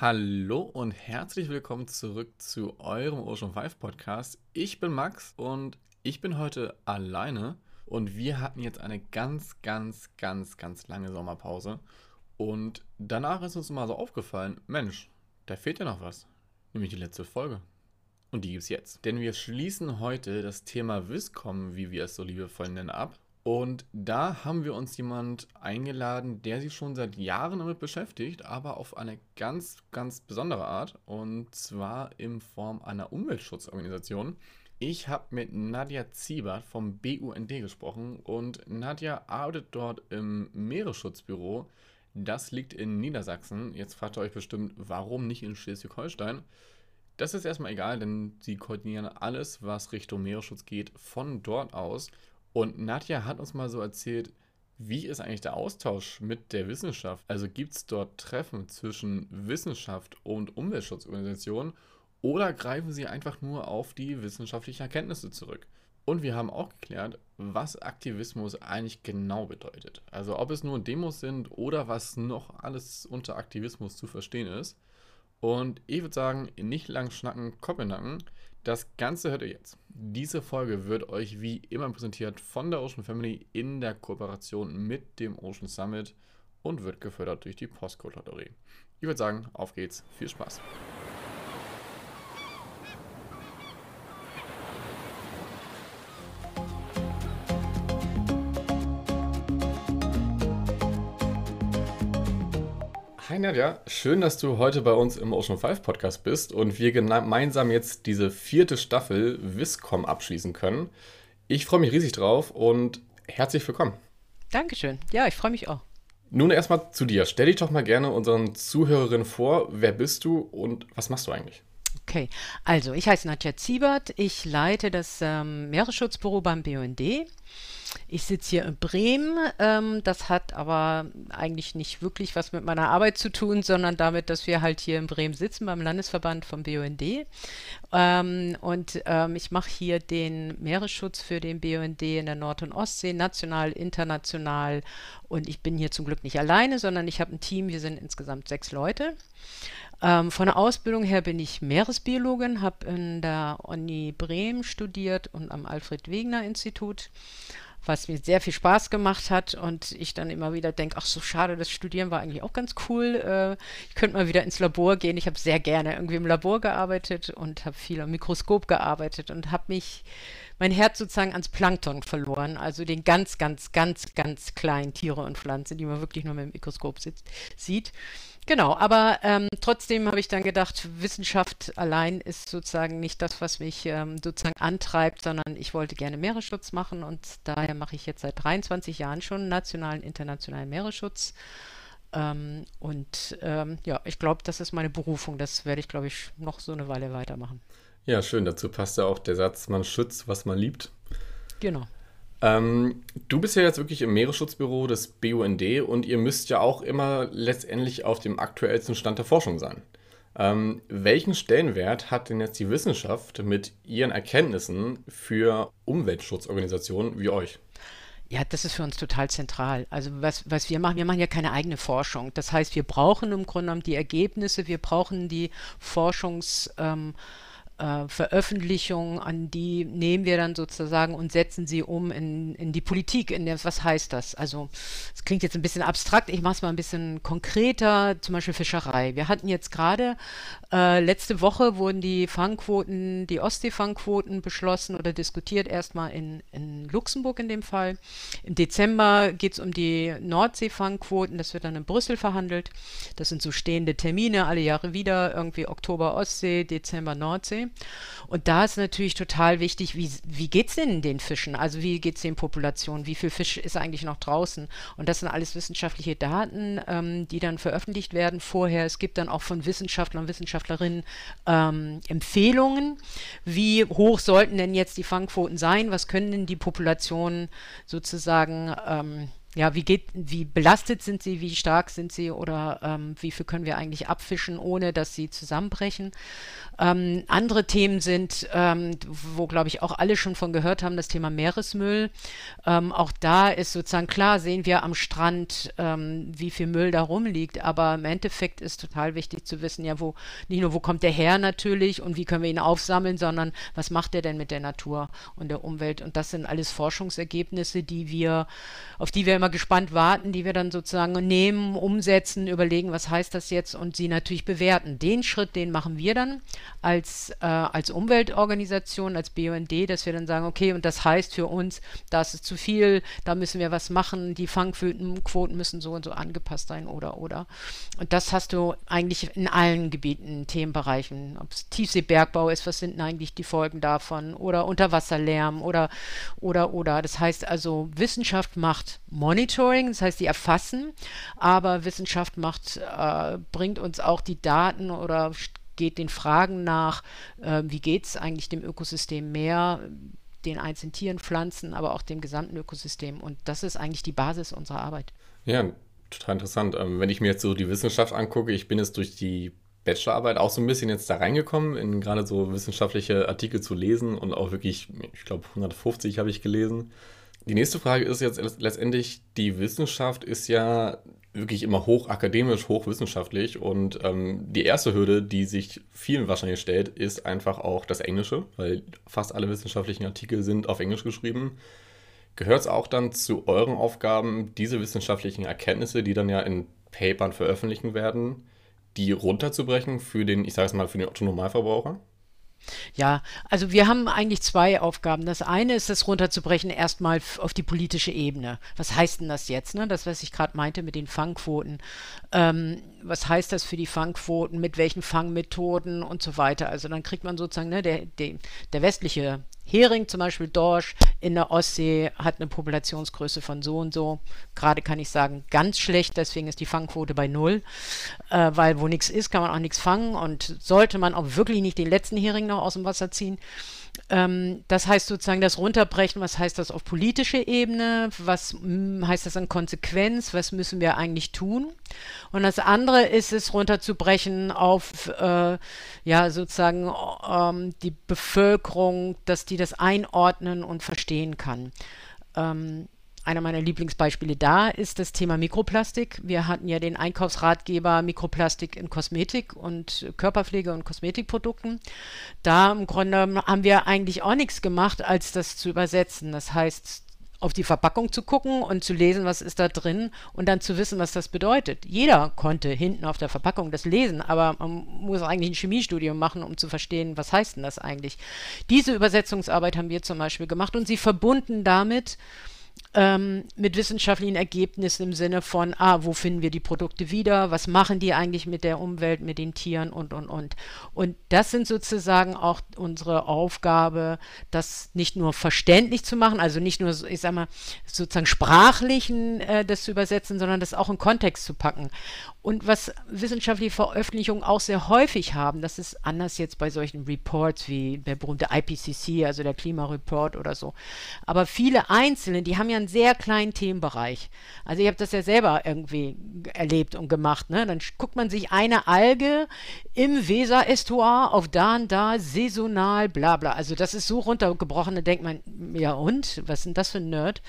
Hallo und herzlich willkommen zurück zu eurem Ocean 5 Podcast. Ich bin Max und ich bin heute alleine und wir hatten jetzt eine ganz, ganz, ganz, ganz lange Sommerpause. Und danach ist uns mal so aufgefallen, Mensch, da fehlt ja noch was, nämlich die letzte Folge. Und die gibt's jetzt. Denn wir schließen heute das Thema Wiscom, wie wir es so liebevoll nennen, ab. Und da haben wir uns jemand eingeladen, der sich schon seit Jahren damit beschäftigt, aber auf eine ganz, ganz besondere Art. Und zwar in Form einer Umweltschutzorganisation. Ich habe mit Nadja Ziebert vom BUND gesprochen und Nadja arbeitet dort im Meeresschutzbüro. Das liegt in Niedersachsen. Jetzt fragt ihr euch bestimmt, warum nicht in Schleswig-Holstein? Das ist erstmal egal, denn sie koordinieren alles, was Richtung Meeresschutz geht, von dort aus. Und Nadja hat uns mal so erzählt, wie ist eigentlich der Austausch mit der Wissenschaft? Also gibt es dort Treffen zwischen Wissenschaft und Umweltschutzorganisationen oder greifen sie einfach nur auf die wissenschaftlichen Erkenntnisse zurück? Und wir haben auch geklärt, was Aktivismus eigentlich genau bedeutet. Also ob es nur Demos sind oder was noch alles unter Aktivismus zu verstehen ist. Und ich würde sagen, nicht lang schnacken, Kopf in Nacken. Das Ganze hört ihr jetzt. Diese Folge wird euch wie immer präsentiert von der Ocean Family in der Kooperation mit dem Ocean Summit und wird gefördert durch die Postcode Lotterie. Ich würde sagen, auf geht's. Viel Spaß. Nadja, schön, dass du heute bei uns im Ocean 5 Podcast bist und wir gemeinsam jetzt diese vierte Staffel Viscom abschließen können. Ich freue mich riesig drauf und herzlich willkommen. Dankeschön. Ja, ich freue mich auch. Nun erstmal zu dir. Stell dich doch mal gerne unseren Zuhörerinnen vor. Wer bist du und was machst du eigentlich? Okay, also ich heiße Nadja Ziebert. Ich leite das ähm, Meeresschutzbüro beim BUND. Ich sitze hier in Bremen. Ähm, das hat aber eigentlich nicht wirklich was mit meiner Arbeit zu tun, sondern damit, dass wir halt hier in Bremen sitzen beim Landesverband vom BUND. Ähm, und ähm, ich mache hier den Meeresschutz für den BUND in der Nord- und Ostsee, national, international. Und ich bin hier zum Glück nicht alleine, sondern ich habe ein Team. Wir sind insgesamt sechs Leute. Ähm, von der Ausbildung her bin ich Meeresbiologin, habe in der Uni Bremen studiert und am Alfred Wegener Institut was mir sehr viel Spaß gemacht hat und ich dann immer wieder denke, ach so schade, das Studieren war eigentlich auch ganz cool. Äh, ich könnte mal wieder ins Labor gehen. Ich habe sehr gerne irgendwie im Labor gearbeitet und habe viel am Mikroskop gearbeitet und habe mich mein Herz sozusagen ans Plankton verloren, also den ganz, ganz, ganz, ganz kleinen Tiere und Pflanzen, die man wirklich nur mit dem Mikroskop sieht. Genau, aber ähm, trotzdem habe ich dann gedacht, Wissenschaft allein ist sozusagen nicht das, was mich ähm, sozusagen antreibt, sondern ich wollte gerne Meeresschutz machen und daher mache ich jetzt seit 23 Jahren schon nationalen, internationalen Meeresschutz. Ähm, und ähm, ja, ich glaube, das ist meine Berufung. Das werde ich, glaube ich, noch so eine Weile weitermachen. Ja, schön. Dazu passt ja auch der Satz, man schützt, was man liebt. Genau. Ähm, du bist ja jetzt wirklich im Meeresschutzbüro des BUND und ihr müsst ja auch immer letztendlich auf dem aktuellsten Stand der Forschung sein. Ähm, welchen Stellenwert hat denn jetzt die Wissenschaft mit ihren Erkenntnissen für Umweltschutzorganisationen wie euch? Ja, das ist für uns total zentral. Also was, was wir machen, wir machen ja keine eigene Forschung. Das heißt, wir brauchen im Grunde genommen die Ergebnisse, wir brauchen die Forschungs... Ähm, äh, Veröffentlichungen, an die nehmen wir dann sozusagen und setzen sie um in, in die Politik. In der, was heißt das? Also, es klingt jetzt ein bisschen abstrakt, ich mache es mal ein bisschen konkreter, zum Beispiel Fischerei. Wir hatten jetzt gerade, äh, letzte Woche wurden die Fangquoten, die Ostseefangquoten beschlossen oder diskutiert, erstmal in, in Luxemburg in dem Fall. Im Dezember geht es um die Nordseefangquoten, das wird dann in Brüssel verhandelt. Das sind so stehende Termine, alle Jahre wieder, irgendwie Oktober Ostsee, Dezember Nordsee. Und da ist natürlich total wichtig, wie, wie geht es denn den Fischen? Also wie geht es den Populationen? Wie viel Fisch ist eigentlich noch draußen? Und das sind alles wissenschaftliche Daten, ähm, die dann veröffentlicht werden vorher. Es gibt dann auch von Wissenschaftlern und Wissenschaftlerinnen ähm, Empfehlungen. Wie hoch sollten denn jetzt die Fangquoten sein? Was können denn die Populationen sozusagen ähm, ja, wie geht, wie belastet sind sie, wie stark sind sie oder ähm, wie viel können wir eigentlich abfischen, ohne dass sie zusammenbrechen. Ähm, andere Themen sind, ähm, wo glaube ich auch alle schon von gehört haben, das Thema Meeresmüll. Ähm, auch da ist sozusagen klar, sehen wir am Strand, ähm, wie viel Müll da rumliegt, aber im Endeffekt ist total wichtig zu wissen, ja, wo, nicht nur wo kommt der her natürlich und wie können wir ihn aufsammeln, sondern was macht er denn mit der Natur und der Umwelt? Und das sind alles Forschungsergebnisse, die wir, auf die wir immer gespannt warten, die wir dann sozusagen nehmen, umsetzen, überlegen, was heißt das jetzt und sie natürlich bewerten. Den Schritt, den machen wir dann als, äh, als Umweltorganisation, als BUND, dass wir dann sagen, okay, und das heißt für uns, das ist zu viel, da müssen wir was machen, die Fangquoten müssen so und so angepasst sein oder oder. Und das hast du eigentlich in allen Gebieten, Themenbereichen, ob es Tiefseebergbau ist, was sind eigentlich die Folgen davon oder Unterwasserlärm oder oder oder. Das heißt also, Wissenschaft macht Monitoring, das heißt, die erfassen, aber Wissenschaft macht, äh, bringt uns auch die Daten oder geht den Fragen nach, äh, wie geht es eigentlich dem Ökosystem mehr, den einzelnen Tieren, Pflanzen, aber auch dem gesamten Ökosystem. Und das ist eigentlich die Basis unserer Arbeit. Ja, total interessant. Ähm, wenn ich mir jetzt so die Wissenschaft angucke, ich bin jetzt durch die Bachelorarbeit auch so ein bisschen jetzt da reingekommen, in gerade so wissenschaftliche Artikel zu lesen und auch wirklich, ich glaube, 150 habe ich gelesen. Die nächste Frage ist jetzt letztendlich, die Wissenschaft ist ja wirklich immer hoch akademisch, hochwissenschaftlich. Und ähm, die erste Hürde, die sich vielen wahrscheinlich stellt, ist einfach auch das Englische, weil fast alle wissenschaftlichen Artikel sind auf Englisch geschrieben. Gehört es auch dann zu euren Aufgaben, diese wissenschaftlichen Erkenntnisse, die dann ja in Papern veröffentlichen werden, die runterzubrechen für den, ich sage es mal, für den Otto-Normalverbraucher? Ja, also wir haben eigentlich zwei Aufgaben. Das eine ist, das runterzubrechen erstmal auf die politische Ebene. Was heißt denn das jetzt? Ne? Das, was ich gerade meinte mit den Fangquoten. Ähm, was heißt das für die Fangquoten? Mit welchen Fangmethoden und so weiter? Also dann kriegt man sozusagen, ne, der, der, der westliche Hering, zum Beispiel Dorsch, in der Ostsee hat eine Populationsgröße von so und so. Gerade kann ich sagen, ganz schlecht, deswegen ist die Fangquote bei null, äh, weil wo nichts ist, kann man auch nichts fangen und sollte man auch wirklich nicht den letzten Hering noch aus dem Wasser ziehen. Ähm, das heißt sozusagen das Runterbrechen, was heißt das auf politischer Ebene, was hm, heißt das an Konsequenz, was müssen wir eigentlich tun? Und das andere ist es runterzubrechen auf äh, ja sozusagen ähm, die Bevölkerung, dass die das einordnen und verstehen kann. Ähm, einer meiner Lieblingsbeispiele da ist das Thema Mikroplastik. Wir hatten ja den Einkaufsratgeber Mikroplastik in Kosmetik und Körperpflege und Kosmetikprodukten. Da im Grunde haben wir eigentlich auch nichts gemacht, als das zu übersetzen. Das heißt, auf die Verpackung zu gucken und zu lesen, was ist da drin und dann zu wissen, was das bedeutet. Jeder konnte hinten auf der Verpackung das lesen, aber man muss eigentlich ein Chemiestudium machen, um zu verstehen, was heißt denn das eigentlich. Diese Übersetzungsarbeit haben wir zum Beispiel gemacht und sie verbunden damit, ähm, mit wissenschaftlichen Ergebnissen im Sinne von, ah, wo finden wir die Produkte wieder, was machen die eigentlich mit der Umwelt, mit den Tieren und, und, und. Und das sind sozusagen auch unsere Aufgabe, das nicht nur verständlich zu machen, also nicht nur, ich sag mal, sozusagen sprachlichen äh, das zu übersetzen, sondern das auch in Kontext zu packen. Und was wissenschaftliche Veröffentlichungen auch sehr häufig haben, das ist anders jetzt bei solchen Reports wie der berühmte IPCC, also der Klimareport oder so. Aber viele einzelne, die haben ja einen sehr kleinen Themenbereich. Also ich habe das ja selber irgendwie erlebt und gemacht. Ne? Dann guckt man sich eine Alge im Weser-Estuar auf da und da, saisonal, bla bla. Also das ist so runtergebrochen, da denkt man, ja und, was ist denn das für ein Nerd?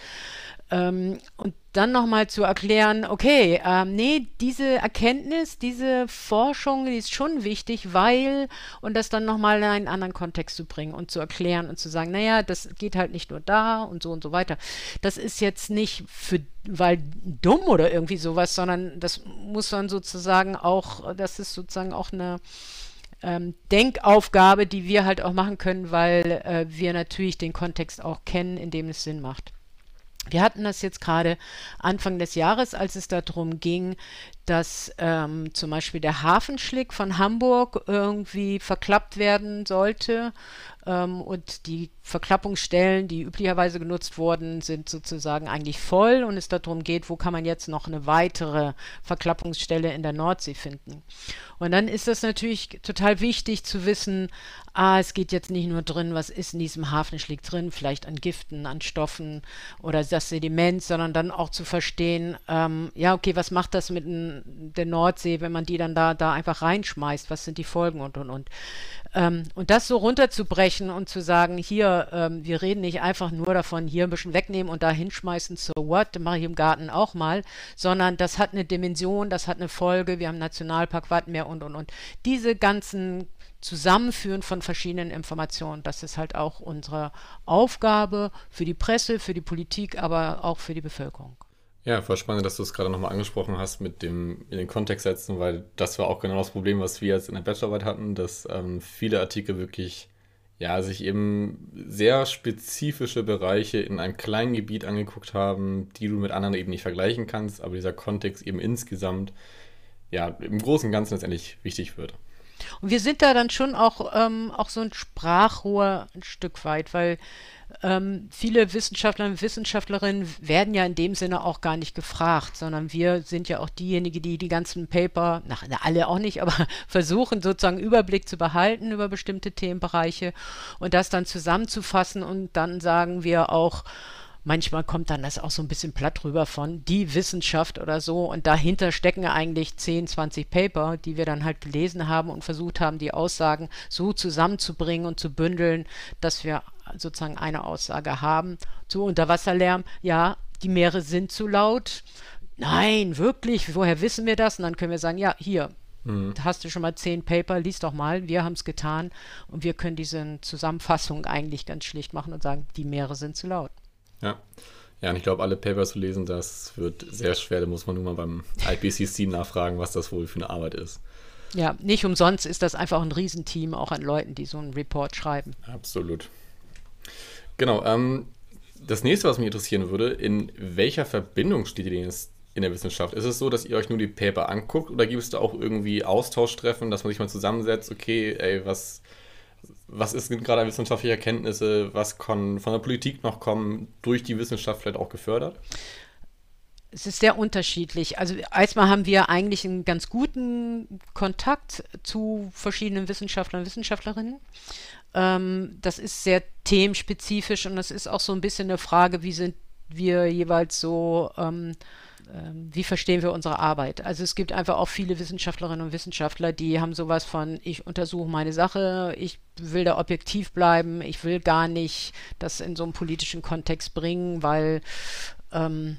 Ähm, und dann nochmal zu erklären, okay, ähm, nee, diese Erkenntnis, diese Forschung, die ist schon wichtig, weil, und das dann nochmal in einen anderen Kontext zu bringen und zu erklären und zu sagen, naja, das geht halt nicht nur da und so und so weiter. Das ist jetzt nicht für, weil dumm oder irgendwie sowas, sondern das muss dann sozusagen auch, das ist sozusagen auch eine, ähm, Denkaufgabe, die wir halt auch machen können, weil äh, wir natürlich den Kontext auch kennen, in dem es Sinn macht. Wir hatten das jetzt gerade Anfang des Jahres, als es darum ging, dass ähm, zum Beispiel der Hafenschlick von Hamburg irgendwie verklappt werden sollte. Ähm, und die Verklappungsstellen, die üblicherweise genutzt wurden, sind sozusagen eigentlich voll und es darum geht, wo kann man jetzt noch eine weitere Verklappungsstelle in der Nordsee finden. Und dann ist das natürlich total wichtig zu wissen, ah, es geht jetzt nicht nur drin, was ist in diesem Hafenschlick drin, vielleicht an Giften, an Stoffen oder das Sediment, sondern dann auch zu verstehen, ähm, ja, okay, was macht das mit der Nordsee, wenn man die dann da, da einfach reinschmeißt, was sind die Folgen und, und, und. Ähm, und das so runterzubrechen und zu sagen, hier, ähm, wir reden nicht einfach nur davon, hier ein bisschen wegnehmen und da hinschmeißen, so what, mache ich im Garten auch mal, sondern das hat eine Dimension, das hat eine Folge, wir haben Nationalpark Wattenmeer und, und, und. Diese ganzen Zusammenführen von verschiedenen Informationen, das ist halt auch unsere Aufgabe für die Presse, für die Politik, aber auch für die Bevölkerung. Ja, voll spannend, dass du es gerade nochmal angesprochen hast mit dem in den Kontext setzen, weil das war auch genau das Problem, was wir jetzt in der Bachelorarbeit hatten, dass ähm, viele Artikel wirklich ja, sich eben sehr spezifische Bereiche in einem kleinen Gebiet angeguckt haben, die du mit anderen eben nicht vergleichen kannst, aber dieser Kontext eben insgesamt ja im Großen und Ganzen letztendlich wichtig wird. Und wir sind da dann schon auch, ähm, auch so ein Sprachrohr ein Stück weit, weil ähm, viele Wissenschaftler und Wissenschaftlerinnen werden ja in dem Sinne auch gar nicht gefragt, sondern wir sind ja auch diejenigen, die die ganzen Paper, na, alle auch nicht, aber versuchen sozusagen Überblick zu behalten über bestimmte Themenbereiche und das dann zusammenzufassen und dann sagen wir auch, manchmal kommt dann das auch so ein bisschen platt rüber von die Wissenschaft oder so und dahinter stecken eigentlich 10, 20 Paper, die wir dann halt gelesen haben und versucht haben, die Aussagen so zusammenzubringen und zu bündeln, dass wir sozusagen eine Aussage haben. Zu Unterwasserlärm, ja, die Meere sind zu laut. Nein, wirklich, woher wissen wir das? Und dann können wir sagen, ja, hier, mhm. hast du schon mal zehn Paper, lies doch mal, wir haben es getan und wir können diese Zusammenfassung eigentlich ganz schlicht machen und sagen, die Meere sind zu laut. Ja. Ja, und ich glaube, alle Paper zu lesen, das wird sehr schwer. Da muss man nur mal beim IPCC nachfragen, was das wohl für eine Arbeit ist. Ja, nicht umsonst ist das einfach ein Riesenteam auch an Leuten, die so einen Report schreiben. Absolut. Genau. Ähm, das nächste, was mich interessieren würde, in welcher Verbindung steht ihr denn jetzt in der Wissenschaft? Ist es so, dass ihr euch nur die Paper anguckt oder gibt es da auch irgendwie Austauschtreffen, dass man sich mal zusammensetzt, okay, ey, was was ist gerade wissenschaftliche Erkenntnisse, was kann von der Politik noch kommen, durch die Wissenschaft vielleicht auch gefördert? Es ist sehr unterschiedlich. Also erstmal haben wir eigentlich einen ganz guten Kontakt zu verschiedenen Wissenschaftlern und Wissenschaftlerinnen. Ähm, das ist sehr themenspezifisch und das ist auch so ein bisschen eine Frage, wie sind wir jeweils so ähm, wie verstehen wir unsere Arbeit? Also es gibt einfach auch viele Wissenschaftlerinnen und Wissenschaftler, die haben sowas von, ich untersuche meine Sache, ich will da objektiv bleiben, ich will gar nicht das in so einen politischen Kontext bringen, weil ähm,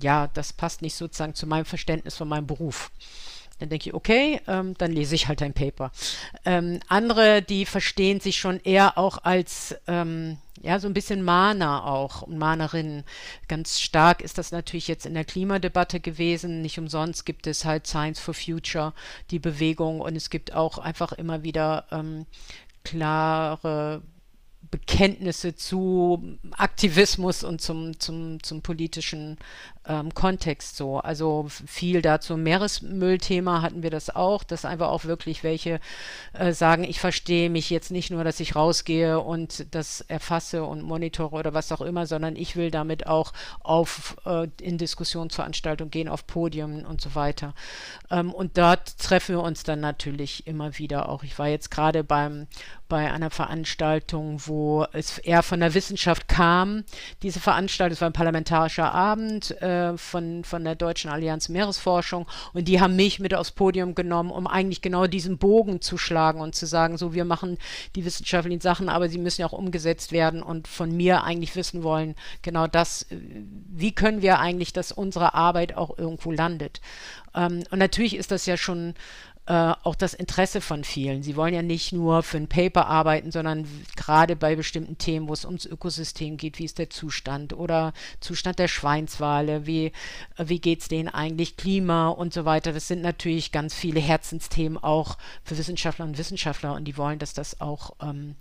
ja, das passt nicht sozusagen zu meinem Verständnis von meinem Beruf. Dann denke ich, okay, ähm, dann lese ich halt ein Paper. Ähm, andere, die verstehen sich schon eher auch als, ähm, ja, so ein bisschen Mahner auch und Mahnerinnen. Ganz stark ist das natürlich jetzt in der Klimadebatte gewesen. Nicht umsonst gibt es halt Science for Future, die Bewegung, und es gibt auch einfach immer wieder ähm, klare Bekenntnisse zu Aktivismus und zum, zum, zum politischen ähm, Kontext so. Also viel dazu. Meeresmüllthema hatten wir das auch, dass einfach auch wirklich welche äh, sagen, ich verstehe mich jetzt nicht nur, dass ich rausgehe und das erfasse und monitore oder was auch immer, sondern ich will damit auch auf äh, in Diskussionsveranstaltungen gehen, auf Podien und so weiter. Ähm, und dort treffen wir uns dann natürlich immer wieder auch. Ich war jetzt gerade beim bei einer Veranstaltung, wo es eher von der Wissenschaft kam. Diese Veranstaltung, es war ein parlamentarischer Abend, äh, äh, von, von der Deutschen Allianz Meeresforschung und die haben mich mit aufs Podium genommen, um eigentlich genau diesen Bogen zu schlagen und zu sagen, so wir machen die wissenschaftlichen Sachen, aber sie müssen ja auch umgesetzt werden und von mir eigentlich wissen wollen, genau das, äh, wie können wir eigentlich, dass unsere Arbeit auch irgendwo landet. Ähm, und natürlich ist das ja schon äh, auch das Interesse von vielen. Sie wollen ja nicht nur für ein Paper arbeiten, sondern gerade bei bestimmten Themen, wo es ums Ökosystem geht, wie ist der Zustand oder Zustand der Schweinswale, wie, äh, wie geht es denen eigentlich, Klima und so weiter. Das sind natürlich ganz viele Herzensthemen auch für Wissenschaftler und Wissenschaftler und die wollen, dass das auch, ähm,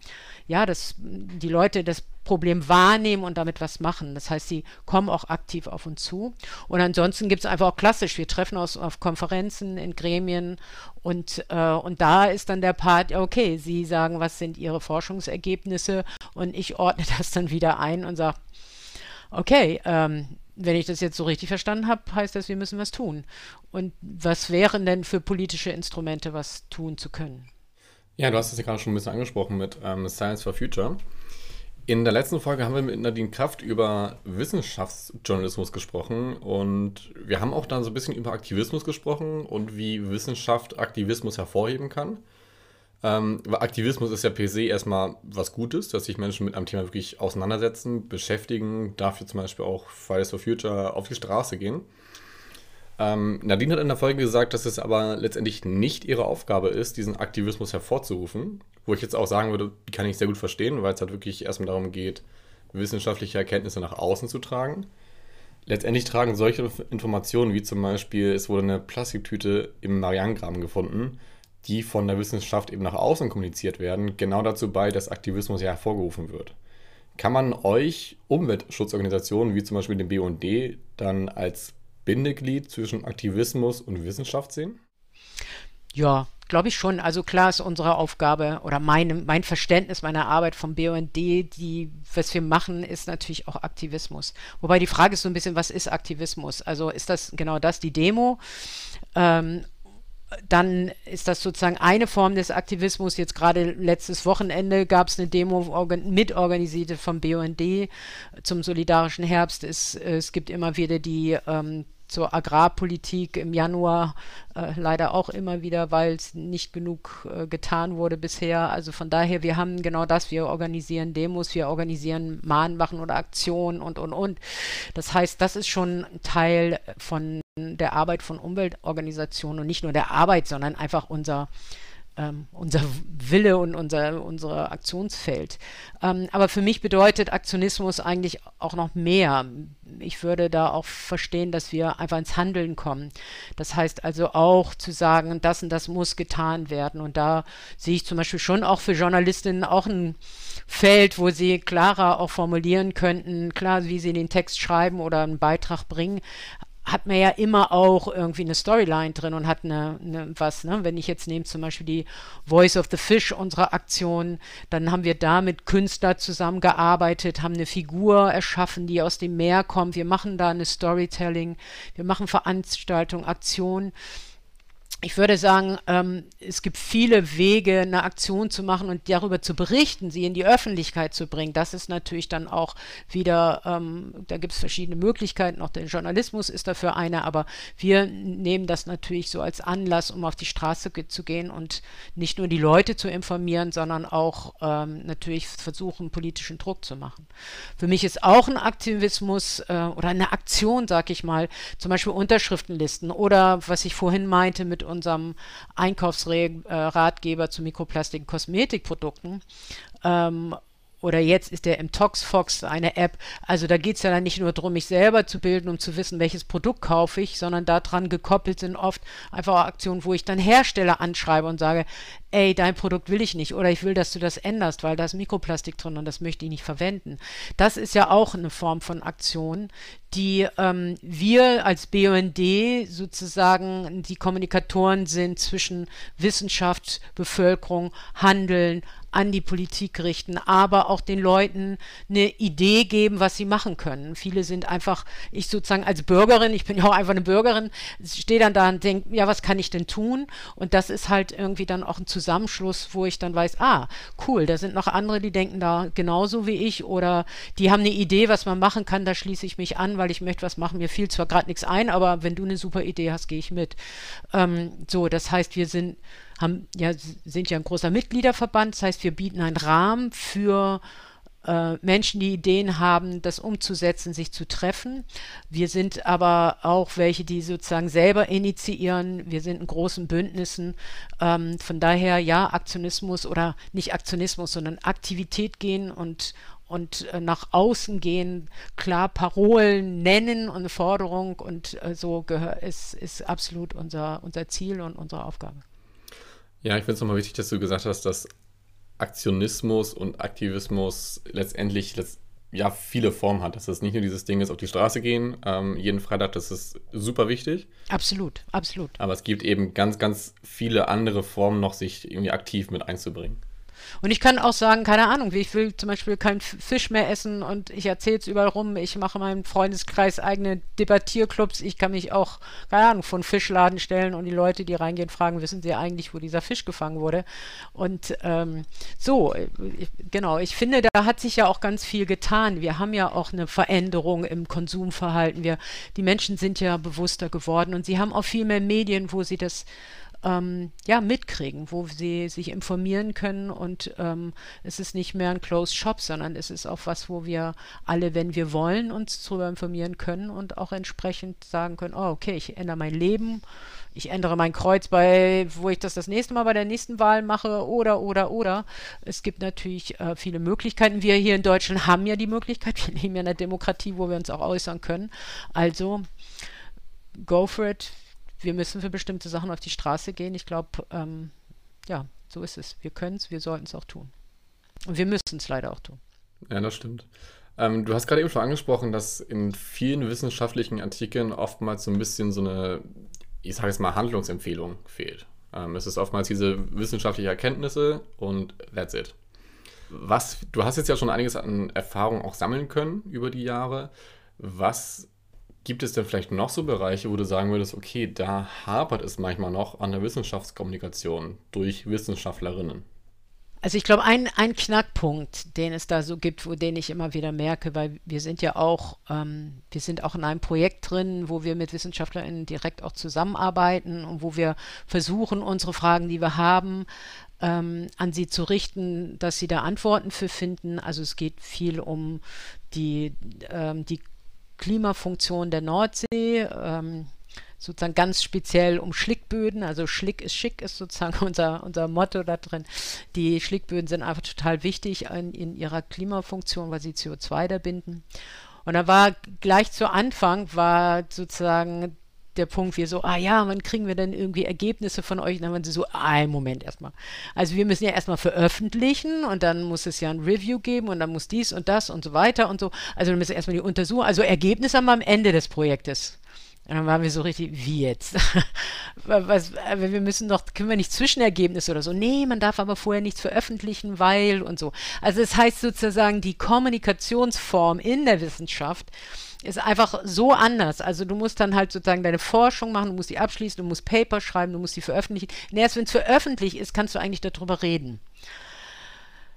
ja, dass die Leute das Problem wahrnehmen und damit was machen. Das heißt, sie kommen auch aktiv auf uns zu. Und ansonsten gibt es einfach auch klassisch, wir treffen uns auf Konferenzen, in Gremien und, äh, und da ist dann der Part, okay, Sie sagen, was sind Ihre Forschungsergebnisse und ich ordne das dann wieder ein und sage, okay, ähm, wenn ich das jetzt so richtig verstanden habe, heißt das, wir müssen was tun. Und was wären denn für politische Instrumente, was tun zu können? Ja, du hast es ja gerade schon ein bisschen angesprochen mit ähm, Science for Future. In der letzten Folge haben wir mit Nadine Kraft über Wissenschaftsjournalismus gesprochen und wir haben auch dann so ein bisschen über Aktivismus gesprochen und wie Wissenschaft Aktivismus hervorheben kann. Ähm, weil Aktivismus ist ja per se erstmal was Gutes, dass sich Menschen mit einem Thema wirklich auseinandersetzen, beschäftigen, dafür zum Beispiel auch Fridays for Future auf die Straße gehen. Ähm, Nadine hat in der Folge gesagt, dass es aber letztendlich nicht ihre Aufgabe ist, diesen Aktivismus hervorzurufen. Wo ich jetzt auch sagen würde, die kann ich sehr gut verstehen, weil es halt wirklich erstmal darum geht, wissenschaftliche Erkenntnisse nach außen zu tragen. Letztendlich tragen solche Informationen wie zum Beispiel, es wurde eine Plastiktüte im Marianengraben gefunden, die von der Wissenschaft eben nach außen kommuniziert werden, genau dazu bei, dass Aktivismus ja hervorgerufen wird. Kann man euch Umweltschutzorganisationen wie zum Beispiel den BUND dann als Bindeglied zwischen Aktivismus und Wissenschaft sehen? Ja, glaube ich schon. Also klar ist unsere Aufgabe oder meine, mein Verständnis meiner Arbeit vom BUND, die, was wir machen, ist natürlich auch Aktivismus. Wobei die Frage ist so ein bisschen, was ist Aktivismus? Also ist das genau das, die Demo? Ähm, dann ist das sozusagen eine Form des Aktivismus. Jetzt gerade letztes Wochenende gab es eine Demo mitorganisierte vom BUND zum Solidarischen Herbst. Es, es gibt immer wieder die ähm, zur Agrarpolitik im Januar äh, leider auch immer wieder, weil es nicht genug äh, getan wurde bisher. Also von daher, wir haben genau das, wir organisieren Demos, wir organisieren Mahnwachen oder Aktionen und, und, und. Das heißt, das ist schon Teil von der Arbeit von Umweltorganisationen und nicht nur der Arbeit, sondern einfach unser ähm, unser Wille und unser, unser Aktionsfeld. Ähm, aber für mich bedeutet Aktionismus eigentlich auch noch mehr. Ich würde da auch verstehen, dass wir einfach ins Handeln kommen. Das heißt also auch zu sagen, das und das muss getan werden. Und da sehe ich zum Beispiel schon auch für Journalistinnen auch ein Feld, wo sie klarer auch formulieren könnten, klar, wie sie den Text schreiben oder einen Beitrag bringen, hat man ja immer auch irgendwie eine Storyline drin und hat eine, eine was, ne? Wenn ich jetzt nehme zum Beispiel die Voice of the Fish, unsere Aktion, dann haben wir da mit Künstler zusammengearbeitet, haben eine Figur erschaffen, die aus dem Meer kommt. Wir machen da eine Storytelling, wir machen Veranstaltungen, Aktionen ich würde sagen, ähm, es gibt viele Wege, eine Aktion zu machen und darüber zu berichten, sie in die Öffentlichkeit zu bringen. Das ist natürlich dann auch wieder, ähm, da gibt es verschiedene Möglichkeiten, auch der Journalismus ist dafür eine, aber wir nehmen das natürlich so als Anlass, um auf die Straße zu gehen und nicht nur die Leute zu informieren, sondern auch ähm, natürlich versuchen, politischen Druck zu machen. Für mich ist auch ein Aktivismus äh, oder eine Aktion, sag ich mal, zum Beispiel Unterschriftenlisten oder was ich vorhin meinte mit unserem Einkaufsratgeber zu Mikroplastik- und Kosmetikprodukten. Ähm, oder jetzt ist der MToxFox eine App. Also da geht es ja dann nicht nur darum, mich selber zu bilden, um zu wissen, welches Produkt kaufe ich, sondern daran gekoppelt sind oft einfach auch Aktionen, wo ich dann Hersteller anschreibe und sage, ey, dein Produkt will ich nicht oder ich will, dass du das änderst, weil da ist Mikroplastik drin und das möchte ich nicht verwenden. Das ist ja auch eine Form von Aktion, die ähm, wir als BUND sozusagen die Kommunikatoren sind zwischen Wissenschaft, Bevölkerung, Handeln, an die Politik richten, aber auch den Leuten eine Idee geben, was sie machen können. Viele sind einfach, ich sozusagen als Bürgerin, ich bin ja auch einfach eine Bürgerin, stehe dann da und denke, ja, was kann ich denn tun? Und das ist halt irgendwie dann auch ein Zusammenschluss, wo ich dann weiß, ah, cool, da sind noch andere, die denken da genauso wie ich oder die haben eine Idee, was man machen kann, da schließe ich mich an, weil ich möchte was machen. Mir fiel zwar gerade nichts ein, aber wenn du eine super Idee hast, gehe ich mit. Ähm, so, das heißt, wir sind haben, ja, sind ja ein großer Mitgliederverband. Das heißt, wir bieten einen Rahmen für äh, Menschen, die Ideen haben, das umzusetzen, sich zu treffen. Wir sind aber auch welche, die sozusagen selber initiieren. Wir sind in großen Bündnissen. Ähm, von daher, ja, Aktionismus oder nicht Aktionismus, sondern Aktivität gehen und, und äh, nach außen gehen, klar Parolen nennen und Forderung und äh, so ist, ist absolut unser, unser Ziel und unsere Aufgabe. Ja, ich finde es nochmal wichtig, dass du gesagt hast, dass Aktionismus und Aktivismus letztendlich ja viele Formen hat. Dass es nicht nur dieses Ding ist, auf die Straße gehen, ähm, jeden Freitag, das ist super wichtig. Absolut, absolut. Aber es gibt eben ganz, ganz viele andere Formen noch, sich irgendwie aktiv mit einzubringen. Und ich kann auch sagen, keine Ahnung, ich will zum Beispiel keinen Fisch mehr essen und ich erzähle es überall rum. Ich mache in meinem Freundeskreis eigene Debattierclubs. Ich kann mich auch, keine Ahnung, von Fischladen stellen und die Leute, die reingehen, fragen, wissen sie eigentlich, wo dieser Fisch gefangen wurde? Und ähm, so, ich, genau, ich finde, da hat sich ja auch ganz viel getan. Wir haben ja auch eine Veränderung im Konsumverhalten. Wir, die Menschen sind ja bewusster geworden und sie haben auch viel mehr Medien, wo sie das ähm, ja, mitkriegen, wo sie sich informieren können und ähm, es ist nicht mehr ein Closed Shop, sondern es ist auch was, wo wir alle, wenn wir wollen, uns darüber informieren können und auch entsprechend sagen können, oh, okay, ich ändere mein Leben, ich ändere mein Kreuz bei, wo ich das das nächste Mal bei der nächsten Wahl mache oder, oder, oder. Es gibt natürlich äh, viele Möglichkeiten. Wir hier in Deutschland haben ja die Möglichkeit, wir leben ja in einer Demokratie, wo wir uns auch äußern können. Also, go for it wir müssen für bestimmte Sachen auf die Straße gehen. Ich glaube, ähm, ja, so ist es. Wir können es, wir sollten es auch tun. Und wir müssen es leider auch tun. Ja, das stimmt. Ähm, du hast gerade eben schon angesprochen, dass in vielen wissenschaftlichen Artikeln oftmals so ein bisschen so eine, ich sage jetzt mal, Handlungsempfehlung fehlt. Ähm, es ist oftmals diese wissenschaftliche Erkenntnisse und that's it. Was, du hast jetzt ja schon einiges an Erfahrung auch sammeln können über die Jahre. Was Gibt es denn vielleicht noch so Bereiche, wo du sagen würdest, okay, da hapert es manchmal noch an der Wissenschaftskommunikation durch Wissenschaftlerinnen? Also ich glaube, ein, ein Knackpunkt, den es da so gibt, wo den ich immer wieder merke, weil wir sind ja auch, ähm, wir sind auch in einem Projekt drin, wo wir mit WissenschaftlerInnen direkt auch zusammenarbeiten und wo wir versuchen, unsere Fragen, die wir haben, ähm, an sie zu richten, dass sie da Antworten für finden. Also es geht viel um die, ähm, die Klimafunktion der Nordsee, ähm, sozusagen ganz speziell um Schlickböden. Also Schlick ist schick, ist sozusagen unser, unser Motto da drin. Die Schlickböden sind einfach total wichtig in, in ihrer Klimafunktion, weil sie CO2 da binden. Und da war gleich zu Anfang, war sozusagen der Punkt, wir so, ah ja, wann kriegen wir denn irgendwie Ergebnisse von euch? Und dann waren sie so, ah, Moment erstmal. Also wir müssen ja erstmal veröffentlichen und dann muss es ja ein Review geben und dann muss dies und das und so weiter und so. Also wir müssen erstmal die Untersuchung, also Ergebnisse haben wir am Ende des Projektes. Und dann waren wir so richtig, wie jetzt? Was, wir müssen doch, können wir nicht Zwischenergebnisse oder so? Nee, man darf aber vorher nichts veröffentlichen, weil und so. Also das heißt sozusagen, die Kommunikationsform in der Wissenschaft ist einfach so anders. Also du musst dann halt sozusagen deine Forschung machen, du musst die abschließen, du musst Paper schreiben, du musst die veröffentlichen. Und erst wenn es veröffentlicht ist, kannst du eigentlich darüber reden.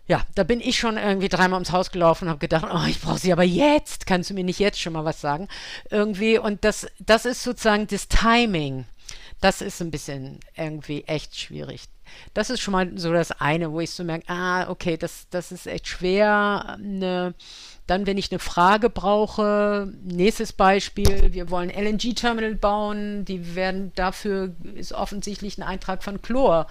Ja, da bin ich schon irgendwie dreimal ums Haus gelaufen und habe gedacht, oh, ich brauche sie aber jetzt. Kannst du mir nicht jetzt schon mal was sagen? Irgendwie, und das, das ist sozusagen das Timing. Das ist ein bisschen irgendwie echt schwierig. Das ist schon mal so das eine, wo ich so merke, ah, okay, das, das ist echt schwer, eine dann, wenn ich eine Frage brauche, nächstes Beispiel, wir wollen LNG-Terminal bauen, die werden dafür ist offensichtlich ein Eintrag von Chlor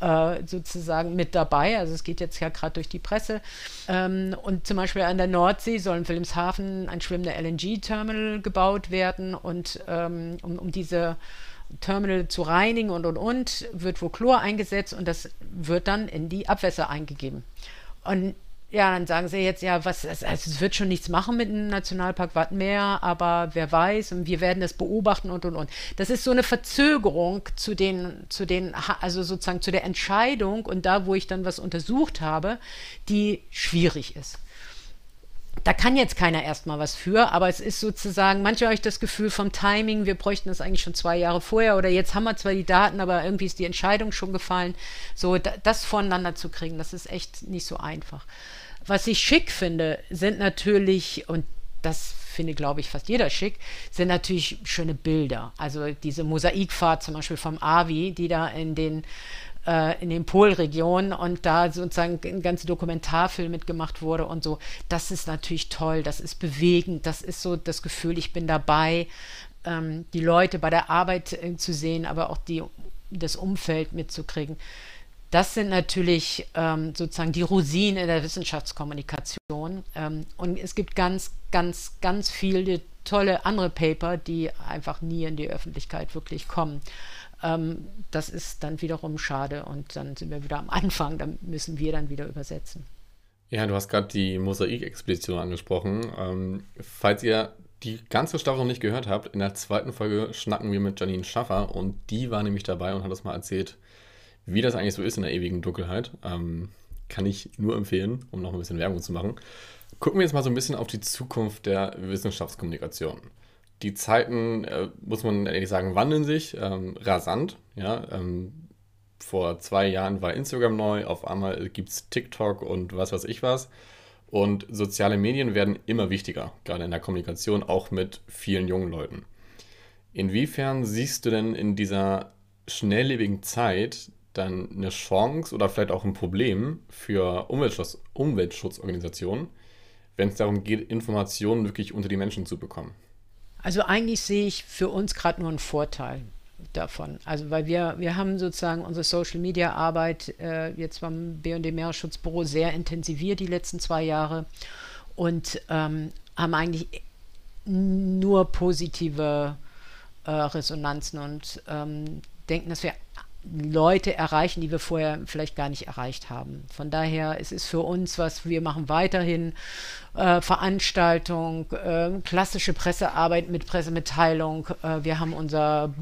äh, sozusagen mit dabei. Also es geht jetzt ja gerade durch die Presse. Ähm, und zum Beispiel an der Nordsee soll in Wilhelmshaven ein schwimmender LNG-Terminal gebaut werden und ähm, um, um diese Terminal zu reinigen und und und wird wo Chlor eingesetzt und das wird dann in die Abwässer eingegeben. Und ja, dann sagen sie jetzt, ja, was, also es wird schon nichts machen mit dem Nationalpark Wattenmeer, aber wer weiß, und wir werden das beobachten und und und. Das ist so eine Verzögerung zu den, zu den, also sozusagen zu der Entscheidung und da, wo ich dann was untersucht habe, die schwierig ist. Da kann jetzt keiner erstmal was für, aber es ist sozusagen, manchmal habe ich das Gefühl vom Timing, wir bräuchten das eigentlich schon zwei Jahre vorher oder jetzt haben wir zwar die Daten, aber irgendwie ist die Entscheidung schon gefallen. So, das voneinander zu kriegen, das ist echt nicht so einfach. Was ich schick finde, sind natürlich, und das finde, glaube ich, fast jeder schick, sind natürlich schöne Bilder. Also diese Mosaikfahrt zum Beispiel vom Avi, die da in den äh, in den Polregionen und da sozusagen ein ganzer Dokumentarfilm mitgemacht wurde und so. Das ist natürlich toll, das ist bewegend, das ist so das Gefühl, ich bin dabei, ähm, die Leute bei der Arbeit äh, zu sehen, aber auch die, das Umfeld mitzukriegen. Das sind natürlich ähm, sozusagen die Rosinen in der Wissenschaftskommunikation. Ähm, und es gibt ganz, ganz, ganz viele tolle andere Paper, die einfach nie in die Öffentlichkeit wirklich kommen. Ähm, das ist dann wiederum schade und dann sind wir wieder am Anfang, dann müssen wir dann wieder übersetzen. Ja, du hast gerade die Mosaik-Expedition angesprochen. Ähm, falls ihr die ganze Staffel noch nicht gehört habt, in der zweiten Folge schnacken wir mit Janine Schaffer und die war nämlich dabei und hat uns mal erzählt, wie das eigentlich so ist in der ewigen Dunkelheit. Ähm, kann ich nur empfehlen, um noch ein bisschen Werbung zu machen. Gucken wir jetzt mal so ein bisschen auf die Zukunft der Wissenschaftskommunikation. Die Zeiten, äh, muss man ehrlich sagen, wandeln sich ähm, rasant. Ja, ähm, vor zwei Jahren war Instagram neu, auf einmal gibt es TikTok und was weiß ich was. Und soziale Medien werden immer wichtiger, gerade in der Kommunikation, auch mit vielen jungen Leuten. Inwiefern siehst du denn in dieser schnelllebigen Zeit dann eine Chance oder vielleicht auch ein Problem für Umweltschutz, Umweltschutzorganisationen, wenn es darum geht, Informationen wirklich unter die Menschen zu bekommen? Also eigentlich sehe ich für uns gerade nur einen Vorteil davon. Also weil wir, wir haben sozusagen unsere Social Media Arbeit äh, jetzt beim BND Meeresschutzbüro sehr intensiviert die letzten zwei Jahre und ähm, haben eigentlich nur positive äh, Resonanzen und ähm, denken, dass wir Leute erreichen, die wir vorher vielleicht gar nicht erreicht haben. Von daher es ist es für uns was, wir machen weiterhin äh, Veranstaltung, äh, klassische Pressearbeit mit Pressemitteilung. Äh, wir haben unser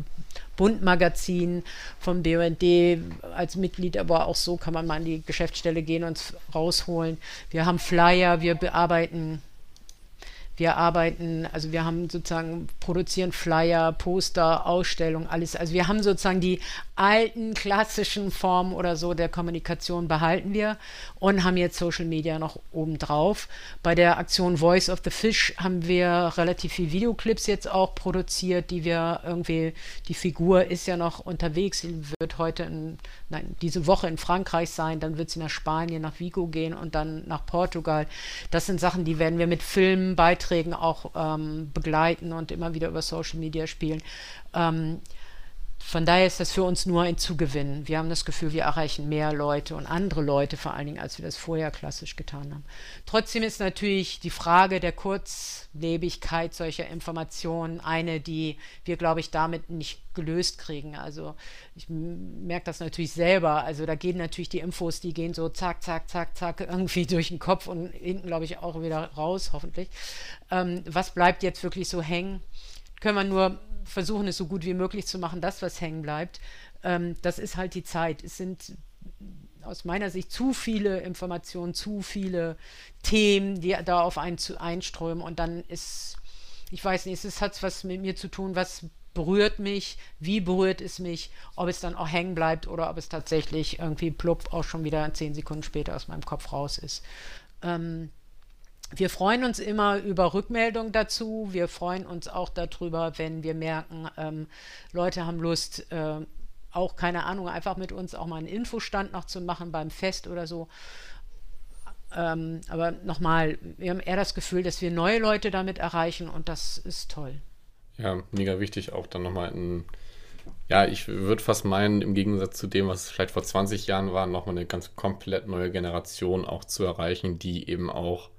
Bundmagazin vom BUND als Mitglied, aber auch so kann man mal an die Geschäftsstelle gehen und rausholen. Wir haben Flyer, wir bearbeiten wir arbeiten, also wir haben sozusagen, produzieren Flyer, Poster, Ausstellungen, alles. Also wir haben sozusagen die alten klassischen Formen oder so der Kommunikation behalten wir und haben jetzt Social Media noch obendrauf. Bei der Aktion Voice of the Fish haben wir relativ viel Videoclips jetzt auch produziert, die wir irgendwie, die Figur ist ja noch unterwegs, sie wird heute, in, nein, diese Woche in Frankreich sein, dann wird sie nach Spanien, nach Vigo gehen und dann nach Portugal. Das sind Sachen, die werden wir mit Filmen, Beiträgen auch ähm, begleiten und immer wieder über Social Media spielen. Ähm, von daher ist das für uns nur ein Zugewinn. Wir haben das Gefühl, wir erreichen mehr Leute und andere Leute vor allen Dingen, als wir das vorher klassisch getan haben. Trotzdem ist natürlich die Frage der Kurzlebigkeit solcher Informationen eine, die wir, glaube ich, damit nicht gelöst kriegen. Also ich merke das natürlich selber. Also da gehen natürlich die Infos, die gehen so zack, zack, zack, zack irgendwie durch den Kopf und hinten, glaube ich, auch wieder raus, hoffentlich. Ähm, was bleibt jetzt wirklich so hängen? Können wir nur versuchen es so gut wie möglich zu machen, das, was hängen bleibt. Ähm, das ist halt die Zeit. Es sind aus meiner Sicht zu viele Informationen, zu viele Themen, die da auf einen zu einströmen und dann ist, ich weiß nicht, es hat was mit mir zu tun, was berührt mich, wie berührt es mich, ob es dann auch hängen bleibt oder ob es tatsächlich irgendwie plupp auch schon wieder zehn Sekunden später aus meinem Kopf raus ist. Ähm, wir freuen uns immer über Rückmeldungen dazu. Wir freuen uns auch darüber, wenn wir merken, ähm, Leute haben Lust, äh, auch keine Ahnung, einfach mit uns auch mal einen Infostand noch zu machen beim Fest oder so. Ähm, aber nochmal, wir haben eher das Gefühl, dass wir neue Leute damit erreichen und das ist toll. Ja, mega wichtig auch dann nochmal ein, ja, ich würde fast meinen, im Gegensatz zu dem, was vielleicht vor 20 Jahren war, nochmal eine ganz komplett neue Generation auch zu erreichen, die eben auch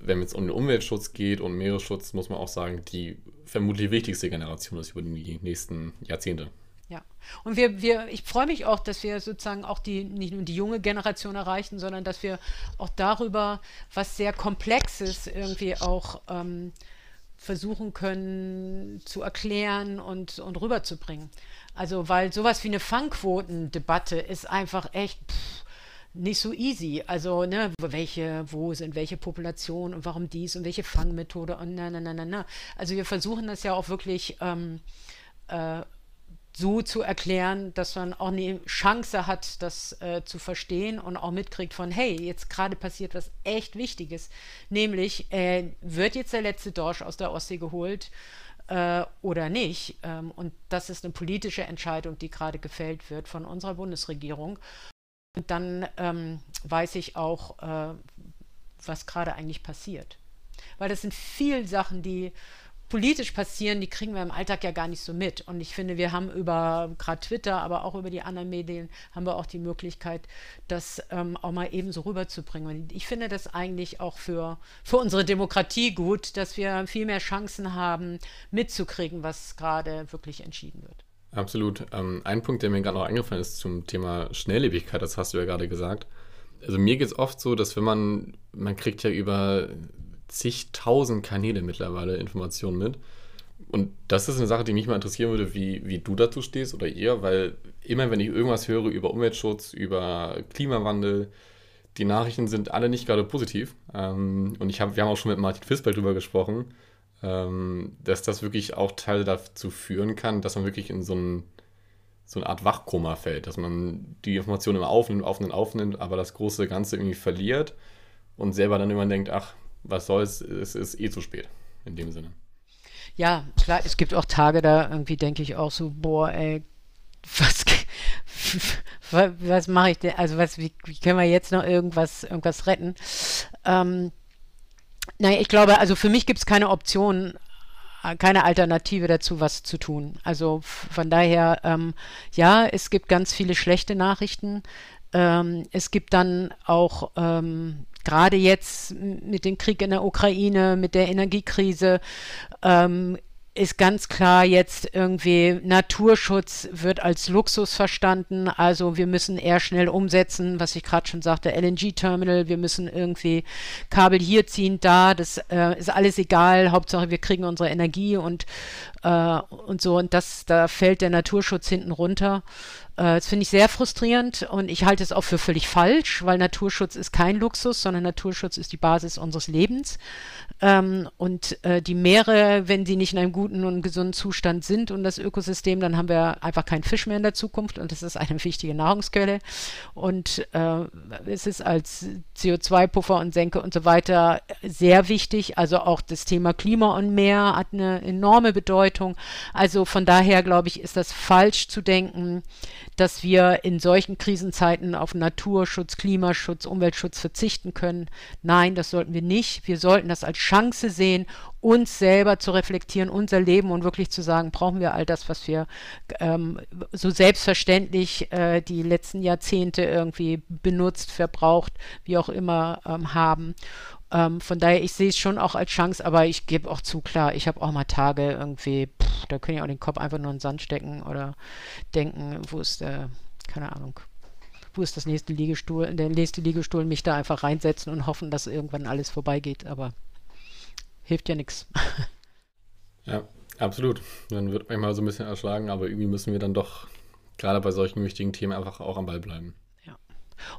wenn es um den Umweltschutz geht und Meeresschutz, muss man auch sagen, die vermutlich wichtigste Generation ist über die nächsten Jahrzehnte. Ja, und wir, wir, ich freue mich auch, dass wir sozusagen auch die, nicht nur die junge Generation erreichen, sondern dass wir auch darüber, was sehr Komplexes irgendwie auch ähm, versuchen können zu erklären und, und rüberzubringen. Also, weil sowas wie eine Fangquotendebatte ist einfach echt. Pff, nicht so easy. Also, ne, welche, wo sind welche Populationen und warum dies und welche Fangmethode und na, na, na, na, na. Also wir versuchen das ja auch wirklich ähm, äh, so zu erklären, dass man auch eine Chance hat, das äh, zu verstehen und auch mitkriegt von, hey, jetzt gerade passiert was echt Wichtiges, nämlich äh, wird jetzt der letzte Dorsch aus der Ostsee geholt äh, oder nicht. Ähm, und das ist eine politische Entscheidung, die gerade gefällt wird von unserer Bundesregierung. Und dann ähm, weiß ich auch, äh, was gerade eigentlich passiert. Weil das sind viele Sachen, die politisch passieren, die kriegen wir im Alltag ja gar nicht so mit. Und ich finde, wir haben über gerade Twitter, aber auch über die anderen Medien, haben wir auch die Möglichkeit, das ähm, auch mal eben so rüberzubringen. Und ich finde das eigentlich auch für, für unsere Demokratie gut, dass wir viel mehr Chancen haben, mitzukriegen, was gerade wirklich entschieden wird. Absolut. Ähm, ein Punkt, der mir gerade noch eingefallen ist zum Thema Schnelllebigkeit, das hast du ja gerade gesagt. Also mir geht es oft so, dass wenn man, man kriegt ja über zigtausend Kanäle mittlerweile Informationen mit. Und das ist eine Sache, die mich mal interessieren würde, wie, wie du dazu stehst oder ihr, weil immer wenn ich irgendwas höre über Umweltschutz, über Klimawandel, die Nachrichten sind alle nicht gerade positiv. Ähm, und ich hab, wir haben auch schon mit Martin Fisberg darüber gesprochen, dass das wirklich auch Teil dazu führen kann, dass man wirklich in so, ein, so eine Art Wachkoma fällt, dass man die Informationen immer aufnimmt, aufnimmt, aufnimmt, aber das große Ganze irgendwie verliert und selber dann immer denkt, ach, was soll's, es ist eh zu spät, in dem Sinne. Ja, klar, es gibt auch Tage, da irgendwie denke ich auch so, boah, ey, was, was, was mache ich denn, also was, wie, wie, können wir jetzt noch irgendwas, irgendwas retten? Ähm, naja, ich glaube, also für mich gibt es keine Option, äh, keine Alternative dazu, was zu tun. Also von daher, ähm, ja, es gibt ganz viele schlechte Nachrichten. Ähm, es gibt dann auch ähm, gerade jetzt mit dem Krieg in der Ukraine, mit der Energiekrise, ähm, ist ganz klar jetzt irgendwie Naturschutz wird als Luxus verstanden. Also wir müssen eher schnell umsetzen, was ich gerade schon sagte, LNG-Terminal, wir müssen irgendwie Kabel hier ziehen, da, das äh, ist alles egal. Hauptsache wir kriegen unsere Energie und, äh, und so. Und das, da fällt der Naturschutz hinten runter. Äh, das finde ich sehr frustrierend und ich halte es auch für völlig falsch, weil Naturschutz ist kein Luxus, sondern Naturschutz ist die Basis unseres Lebens. Ähm, und äh, die Meere, wenn sie nicht in einem guten und gesunden Zustand sind und das Ökosystem, dann haben wir einfach keinen Fisch mehr in der Zukunft und das ist eine wichtige Nahrungsquelle. Und äh, es ist als CO2-Puffer und Senke und so weiter sehr wichtig. Also auch das Thema Klima und Meer hat eine enorme Bedeutung. Also von daher glaube ich, ist das falsch zu denken, dass wir in solchen Krisenzeiten auf Naturschutz, Klimaschutz, Umweltschutz verzichten können. Nein, das sollten wir nicht. Wir sollten das als Chance sehen, uns selber zu reflektieren, unser Leben und wirklich zu sagen, brauchen wir all das, was wir ähm, so selbstverständlich äh, die letzten Jahrzehnte irgendwie benutzt, verbraucht, wie auch immer ähm, haben. Ähm, von daher, ich sehe es schon auch als Chance, aber ich gebe auch zu, klar, ich habe auch mal Tage irgendwie, pff, da kann ich auch den Kopf einfach nur in den Sand stecken oder denken, wo ist der, keine Ahnung, wo ist das nächste Liegestuhl, der nächste Liegestuhl, mich da einfach reinsetzen und hoffen, dass irgendwann alles vorbeigeht, aber hilft ja nichts. Ja, absolut. Dann wird manchmal so ein bisschen erschlagen, aber irgendwie müssen wir dann doch gerade bei solchen wichtigen Themen einfach auch am Ball bleiben.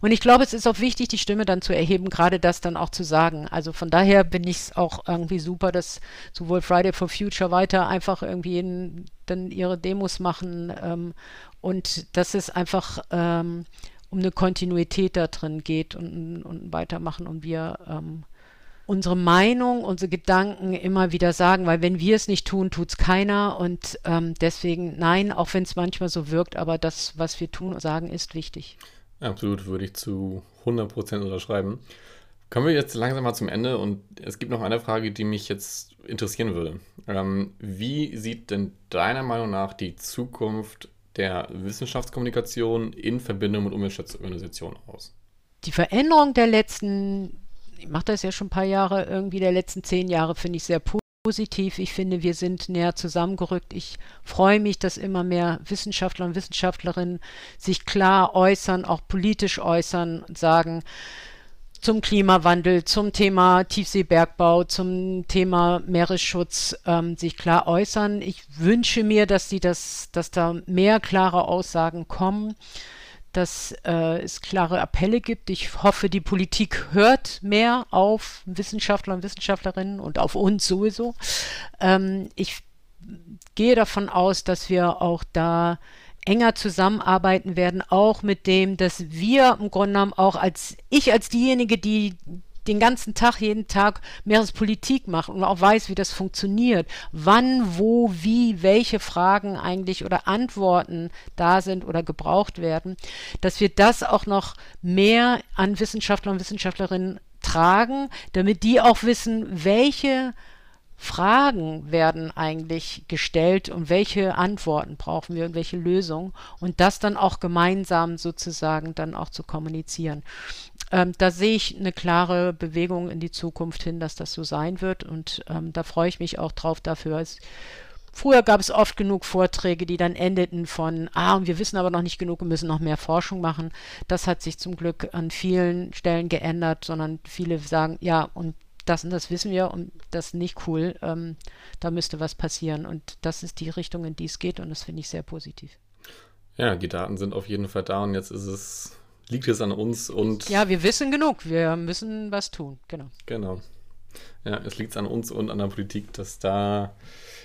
Und ich glaube, es ist auch wichtig, die Stimme dann zu erheben, gerade das dann auch zu sagen. Also von daher bin ich es auch irgendwie super, dass sowohl Friday for Future weiter einfach irgendwie in, dann ihre Demos machen ähm, und dass es einfach ähm, um eine Kontinuität da drin geht und, und weitermachen und wir ähm, unsere Meinung, unsere Gedanken immer wieder sagen, weil wenn wir es nicht tun, tut es keiner und ähm, deswegen nein, auch wenn es manchmal so wirkt, aber das, was wir tun und sagen, ist wichtig. Absolut, würde ich zu 100% unterschreiben. Kommen wir jetzt langsam mal zum Ende und es gibt noch eine Frage, die mich jetzt interessieren würde. Ähm, wie sieht denn deiner Meinung nach die Zukunft der Wissenschaftskommunikation in Verbindung mit Umweltschutzorganisationen aus? Die Veränderung der letzten, ich mache das ja schon ein paar Jahre, irgendwie der letzten zehn Jahre finde ich sehr positiv positiv. Ich finde, wir sind näher zusammengerückt. Ich freue mich, dass immer mehr Wissenschaftler und Wissenschaftlerinnen sich klar äußern, auch politisch äußern und sagen, zum Klimawandel, zum Thema Tiefseebergbau, zum Thema Meeresschutz ähm, sich klar äußern. Ich wünsche mir, dass sie das, dass da mehr klare Aussagen kommen dass äh, es klare Appelle gibt. Ich hoffe, die Politik hört mehr auf Wissenschaftler und Wissenschaftlerinnen und auf uns sowieso. Ähm, ich gehe davon aus, dass wir auch da enger zusammenarbeiten werden, auch mit dem, dass wir im Grunde genommen auch als ich als diejenige, die den ganzen Tag, jeden Tag Meerespolitik macht und auch weiß, wie das funktioniert, wann, wo, wie, welche Fragen eigentlich oder Antworten da sind oder gebraucht werden, dass wir das auch noch mehr an Wissenschaftler und Wissenschaftlerinnen tragen, damit die auch wissen, welche Fragen werden eigentlich gestellt und welche Antworten brauchen wir und welche Lösungen und das dann auch gemeinsam sozusagen dann auch zu kommunizieren. Ähm, da sehe ich eine klare Bewegung in die Zukunft hin, dass das so sein wird und ähm, da freue ich mich auch drauf. Dafür ist Früher gab es oft genug Vorträge, die dann endeten von, ah, und wir wissen aber noch nicht genug und müssen noch mehr Forschung machen. Das hat sich zum Glück an vielen Stellen geändert, sondern viele sagen, ja, und das und das wissen wir und das ist nicht cool. Ähm, da müsste was passieren. Und das ist die Richtung, in die es geht und das finde ich sehr positiv. Ja, die Daten sind auf jeden Fall da und jetzt ist es, liegt es an uns und. Ja, wir wissen genug, wir müssen was tun, genau. Genau. Ja, es liegt an uns und an der Politik, dass da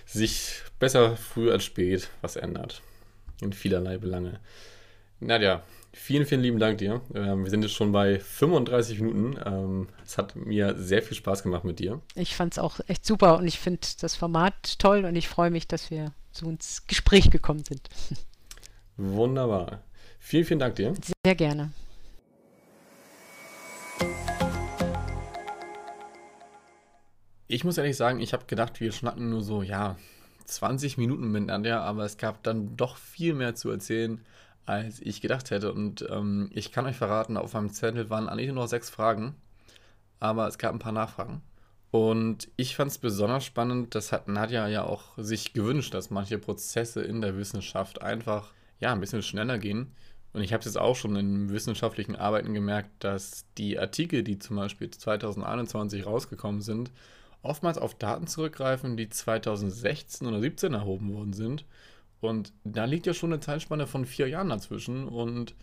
sich besser früh als spät was ändert. In vielerlei Belange. Nadja, vielen, vielen lieben Dank dir. Ähm, wir sind jetzt schon bei 35 Minuten. Ähm, es hat mir sehr viel Spaß gemacht mit dir. Ich fand es auch echt super und ich finde das Format toll und ich freue mich, dass wir so ins Gespräch gekommen sind. Wunderbar. Vielen, vielen Dank dir. Sehr gerne. Ich muss ehrlich sagen, ich habe gedacht, wir schnacken nur so, ja, 20 Minuten miteinander, aber es gab dann doch viel mehr zu erzählen, als ich gedacht hätte. Und ähm, ich kann euch verraten, auf meinem Zettel waren eigentlich nur noch sechs Fragen, aber es gab ein paar Nachfragen. Und ich fand es besonders spannend, das hat Nadja ja auch sich gewünscht, dass manche Prozesse in der Wissenschaft einfach ja, ein bisschen schneller gehen. Und ich habe es jetzt auch schon in wissenschaftlichen Arbeiten gemerkt, dass die Artikel, die zum Beispiel 2021 rausgekommen sind, oftmals auf Daten zurückgreifen, die 2016 oder 2017 erhoben worden sind. Und da liegt ja schon eine Zeitspanne von vier Jahren dazwischen. Und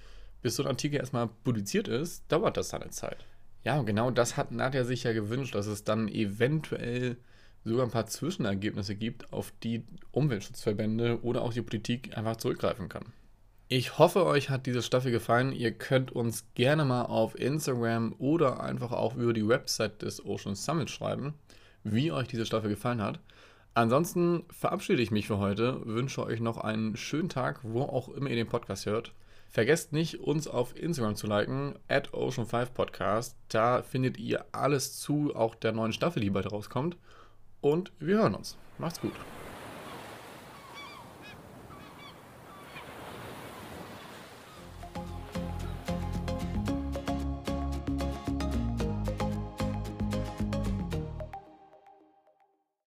bis so ein Artikel erstmal publiziert ist, dauert das seine Zeit. Ja, und genau das hat Nadja sich ja gewünscht, dass es dann eventuell sogar ein paar Zwischenergebnisse gibt, auf die Umweltschutzverbände oder auch die Politik einfach zurückgreifen kann. Ich hoffe, euch hat diese Staffel gefallen. Ihr könnt uns gerne mal auf Instagram oder einfach auch über die Website des Ocean Summit schreiben wie euch diese Staffel gefallen hat. Ansonsten verabschiede ich mich für heute, wünsche euch noch einen schönen Tag, wo auch immer ihr den Podcast hört. Vergesst nicht, uns auf Instagram zu liken, at Ocean5Podcast. Da findet ihr alles zu, auch der neuen Staffel, die bald rauskommt. Und wir hören uns. Macht's gut.